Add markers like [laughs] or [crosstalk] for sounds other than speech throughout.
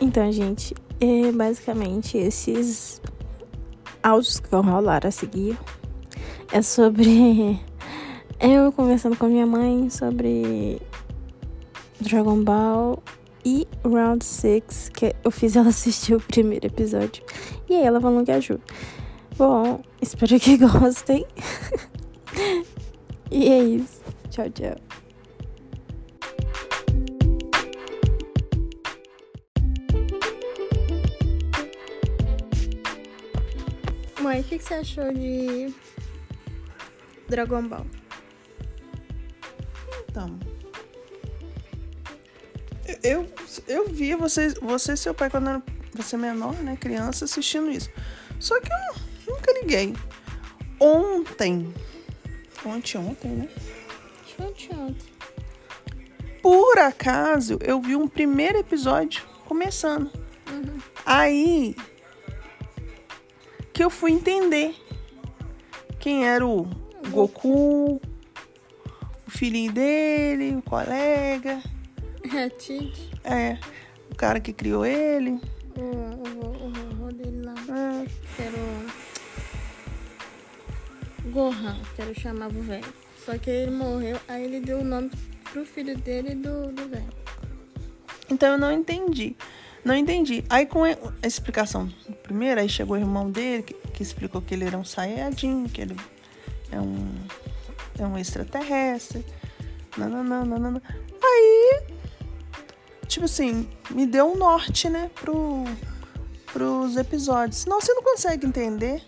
Então, gente, é basicamente esses áudios que vão rolar a seguir é sobre [laughs] eu conversando com minha mãe sobre Dragon Ball e Round 6, que eu fiz ela [laughs] assistir o primeiro episódio. E aí ela falou que ajuda. Bom, espero que [laughs] gostem. e é isso. Tchau, tchau. Mãe, o que, que você achou de Dragon Ball? Então. Eu, eu via você, você e seu pai quando era você menor, né? Criança, assistindo isso. Só que eu nunca liguei. Ontem. Ontem, ontem, né? Ontem, ontem. Por acaso, eu vi um primeiro episódio começando. Uhum. Aí que eu fui entender quem era o Goku, o filhinho dele, o colega. [laughs] É, Tite. É, o cara que criou ele. O, o, o vovô dele lá. É. Que era o Gohan, que era o chamava o velho. Só que ele morreu, aí ele deu o nome pro filho dele do velho. Então eu não entendi. Não entendi. Aí com a explicação primeira, aí chegou o irmão dele, que, que explicou que ele era um Saiyajin, que ele é um, é um extraterrestre. Nananã, nananã. Aí, tipo assim, me deu um norte, né, pro, pros episódios. Senão você não consegue entender.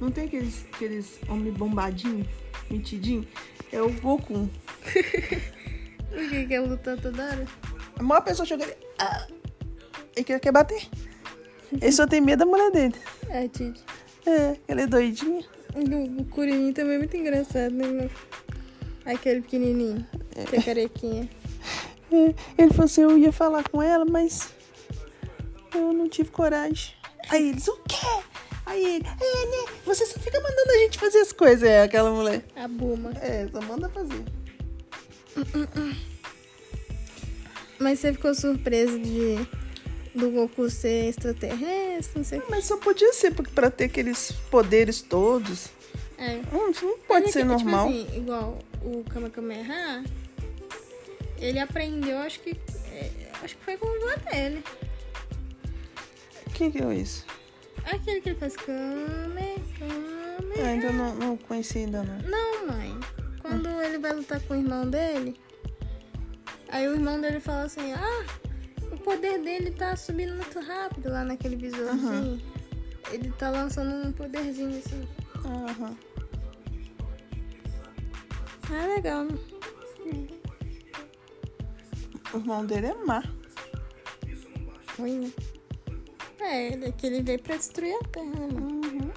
Não tem aqueles, aqueles homem bombadinho, metidinho? É o Goku. [laughs] O que que é lutar toda hora? A maior pessoa chega ali. Ah, ele quer, quer bater. Ele só tem medo da mulher dele. É, Tite. É, ela é doidinha. O, Curininho também é muito engraçado, né? Aquele pequenininho, que é carequinha. É, ele falou assim: eu ia falar com ela, mas eu não tive coragem. Aí eles: o quê? Aí ele: é, né? Você só fica mandando a gente fazer as coisas. É, aquela mulher. A Buma. É, só manda fazer. Mas você ficou surpreso de do Goku ser extraterrestre, não sei o que. Mas só podia ser porque pra ter aqueles poderes todos. É. Hum, isso não pode Mas é ser que, normal. Tipo assim, igual o Kamehameha, ele aprendeu, acho que. é, acho que foi com o avô dele. Quem que é isso? Aquele que ele faz Kame, Kame. Ah, ainda não, não conheci ainda não. Não, mãe. Quando ele vai lutar com o irmão dele, aí o irmão dele fala assim, ah, o poder dele tá subindo muito rápido lá naquele visorzinho. Ele tá lançando um poderzinho assim. Aham. Ah, legal, né? O irmão dele é má. Ruim, né? É, ele, que ele veio pra destruir a Terra, né? Uhum.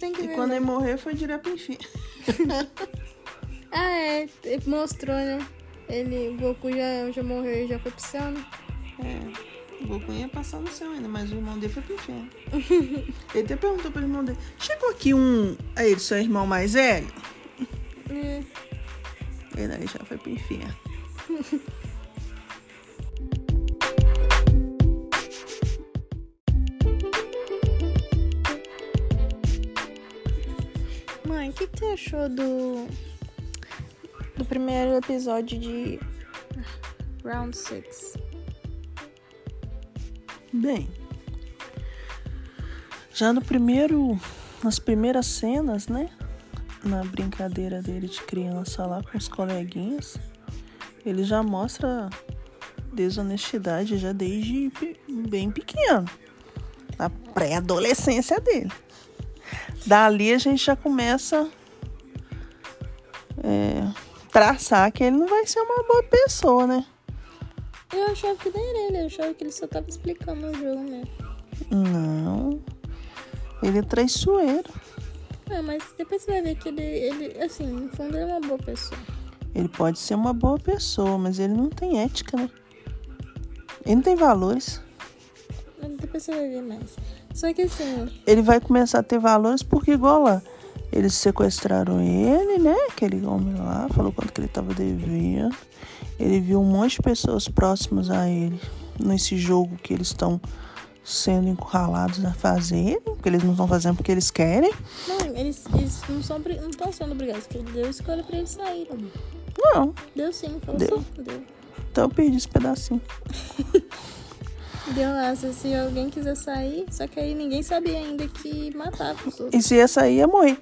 Tem que E ver. quando né? ele morrer foi direto pro inferno. [laughs] Ah, é, ele mostrou, né? Ele, o Goku já, já morreu e já foi pro céu, né? É. O Goku ia passar no céu ainda, mas o irmão dele foi pro inferno. [laughs] ele até perguntou pro irmão dele: Chegou aqui um. Aí ele, seu irmão mais velho? É. Ele aí já foi pro inferno. [laughs] o que, você achou do. do primeiro episódio de Round 6? Bem, já no primeiro, nas primeiras cenas, né? Na brincadeira dele de criança lá com os coleguinhas, ele já mostra desonestidade já desde bem pequeno, na pré-adolescência dele. Dali a gente já começa é, traçar que ele não vai ser uma boa pessoa, né? Eu achava que não era ele, eu achava que ele só tava explicando o jogo mesmo. Não, ele é traiçoeiro. Ah, mas depois você vai ver que ele, ele, assim, no fundo ele é uma boa pessoa. Ele pode ser uma boa pessoa, mas ele não tem ética, né? Ele não tem valores. Mas depois você vai ver mais. Só que assim, Ele vai começar a ter valores porque, igual lá, Eles sequestraram ele, né? Aquele homem lá, falou quanto que ele tava devendo. Ele viu um monte de pessoas próximas a ele nesse jogo que eles estão sendo encurralados a fazer, porque eles não estão fazendo porque eles querem. Não, eles, eles não estão não sendo obrigados, porque ele deu escolha pra eles saírem. Não. Deu sim, falou Deu. sim, deu. Então eu perdi esse pedacinho. [laughs] Deu se, alguém quiser sair, só que aí ninguém sabia ainda que matava os outros. E se ia sair, ia morrer.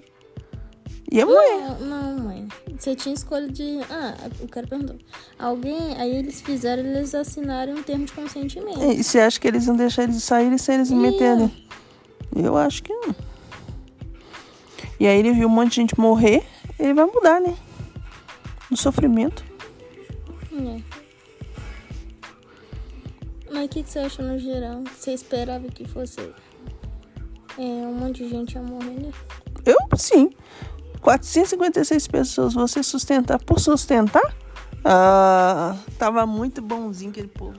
Ia morrer. Não, não, mãe. Você tinha escolha de. Ah, o cara perguntou. Alguém. Aí eles fizeram, eles assinaram um termo de consentimento. E você acha que eles iam deixar eles saírem sem eles Ia. meterem? Eu acho que não. E aí ele viu um monte de gente morrer, ele vai mudar, né? No sofrimento. É. Mas o que, que você achou no geral? Você esperava que fosse é, um monte de gente a morrer, né? Eu, sim. 456 pessoas você sustentar por sustentar? Ah, tava muito bonzinho aquele povo.